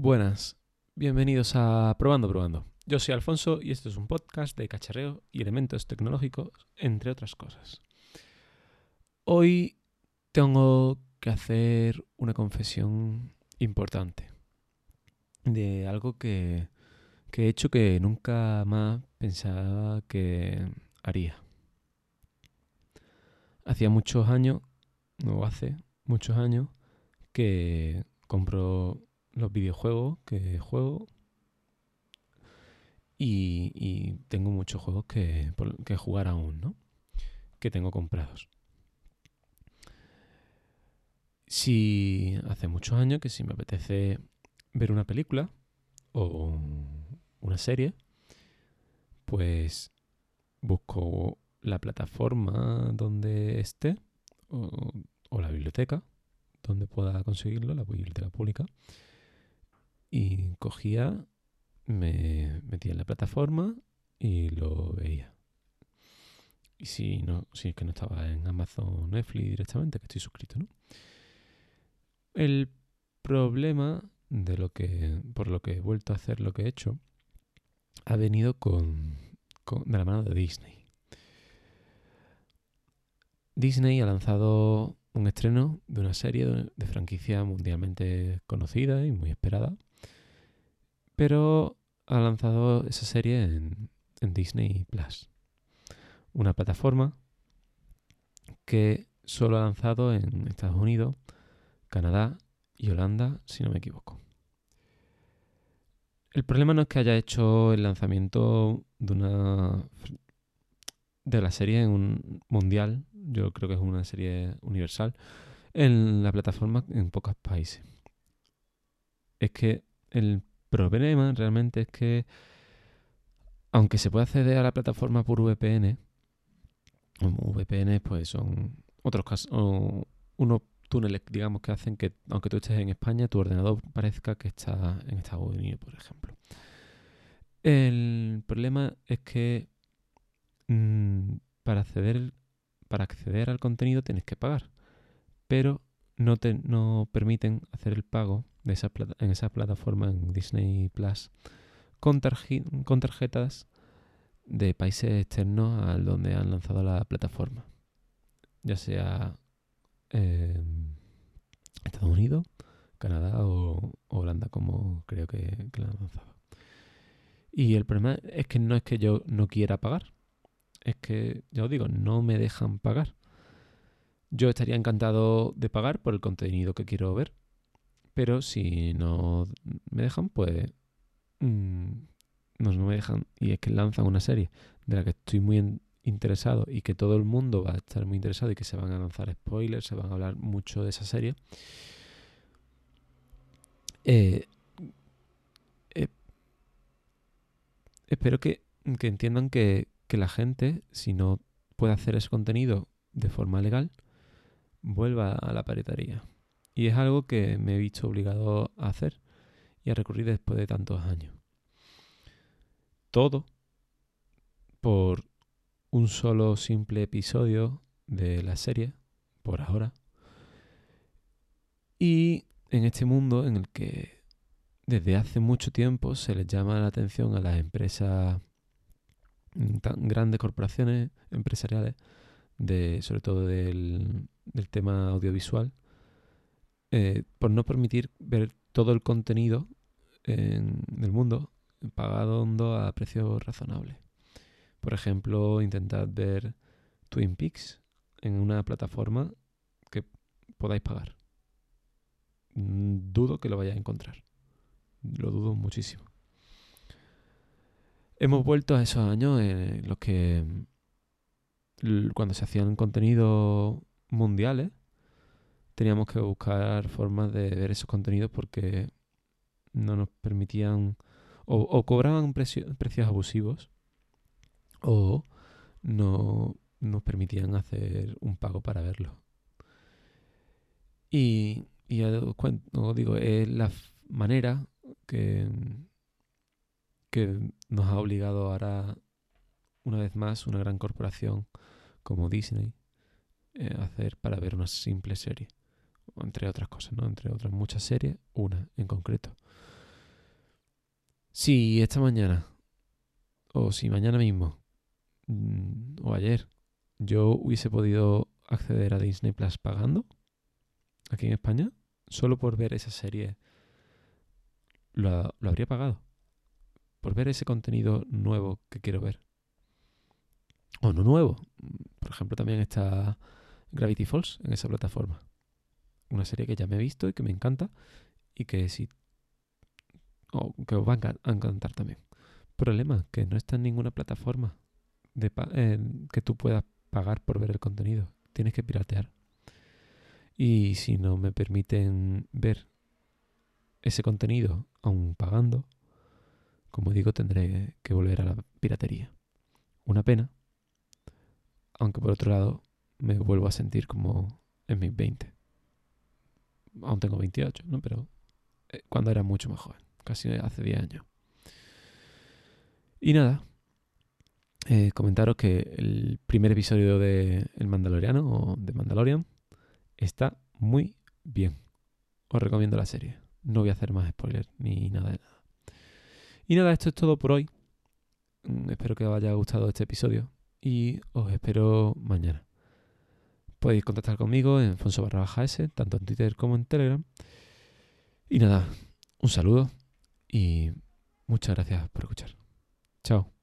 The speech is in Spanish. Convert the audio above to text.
Buenas, bienvenidos a Probando Probando. Yo soy Alfonso y este es un podcast de cacharreo y elementos tecnológicos, entre otras cosas. Hoy tengo que hacer una confesión importante de algo que, que he hecho que nunca más pensaba que haría. Hacía muchos años, no hace muchos años, que compro los videojuegos que juego y, tengo muchos juegos que, que jugar aún, ¿no? Que tengo comprados. Si hace muchos años que si me apetece ver una película o una serie, pues busco la plataforma donde esté o, o la biblioteca donde pueda conseguirlo, la biblioteca pública, y cogía, me metía en la plataforma y lo veía. Y si no, si es que no estaba en Amazon Netflix directamente, que estoy suscrito, ¿no? El problema de lo que, por lo que he vuelto a hacer lo que he hecho, ha venido con, de la mano de Disney. Disney ha lanzado un estreno de una serie de franquicia mundialmente conocida y muy esperada, pero ha lanzado esa serie en, Disney Plus, una plataforma que solo ha lanzado en Estados Unidos, Canadá y Holanda, si no me equivoco. El problema no es que haya hecho el lanzamiento de una de la serie en un mundial, yo creo que es una serie universal, en la plataforma en pocos países. Es que el problema realmente es que, aunque se puede acceder a la plataforma por VPN, VPN pues son otros casos, unos túneles, digamos, que hacen que, aunque tú estés en España, tu ordenador parezca que está en Estados Unidos, por ejemplo. El problema es que mm, para acceder para acceder al contenido tienes que pagar, pero no te no permiten hacer el pago de esa en esa plataforma en Disney Plus con, con tarjetas de países externos al donde han lanzado la plataforma, ya sea em, Estados Unidos, Canadá o, Holanda, como creo que, que la han lanzado. Y el problema es que no es que yo no quiera pagar, es que, ya os digo, no me dejan pagar. Yo estaría encantado de pagar por el contenido que quiero ver, pero si no me dejan, pues mm, no, me dejan. Y es que lanzan una serie de la que estoy muy interesado y que todo el mundo va a estar muy interesado y que se van a lanzar spoilers, se van a hablar mucho de esa serie. Eh, eh, espero que, entiendan que, que la gente, si no puede hacer ese contenido de forma legal, vuelva a la paritaría. Y es algo que me he visto obligado a hacer y a recurrir después de tantos años. Todo por un solo simple episodio de la serie, por ahora. Y en este mundo en el que desde hace mucho tiempo se les llama la atención a las empresas, tan grandes corporaciones empresariales, de, sobre todo del, del tema audiovisual, eh, por no permitir ver todo el contenido en el mundo pagado a precios razonables. Por ejemplo, intentad ver Twin Peaks en una plataforma que podáis pagar. Dudo que lo vayáis a encontrar. Lo dudo muchísimo. Hemos vuelto a esos años en los que cuando se hacían contenidos mundiales, teníamos que buscar formas de ver esos contenidos porque no nos permitían o, cobraban precios abusivos o no nos permitían hacer un pago para verlo. Y, y ya cuento, digo, es la manera que, que nos ha obligado ahora, una vez más, una gran corporación como Disney eh, hacer para ver una simple serie entre otras cosas, ¿no? Entre otras muchas series, una en concreto. Si esta mañana, o si mañana mismo, mm, o ayer, yo hubiese podido acceder a Disney Plus pagando, aquí en España, solo por ver esa serie, lo, lo habría pagado. Por ver ese contenido nuevo que quiero ver. O no nuevo. Por ejemplo, también está Gravity Falls en esa plataforma. Una serie que ya me he visto y que me encanta y que sí o que os va a encantar también. Problema, que no está en ninguna plataforma de que tú puedas pagar por ver el contenido. Tienes que piratear. Y si no me permiten ver ese contenido aún pagando, como digo, tendré que volver a la piratería. Una pena, aunque por otro lado me vuelvo a sentir como en mis 20. Aún tengo 28, ¿no? Pero eh, cuando era mucho más joven, casi hace 10 años. Y nada, eh, comentaros que el primer episodio de El Mandaloriano o de Mandalorian está muy bien. Os recomiendo la serie. No voy a hacer más spoilers ni nada de nada. Y nada, esto es todo por hoy. Mm, espero que os haya gustado este episodio y os espero mañana. Podéis contactar conmigo en Fonso barra baja S, tanto en Twitter como en Telegram. Y nada, un saludo y muchas gracias por escuchar. Chao.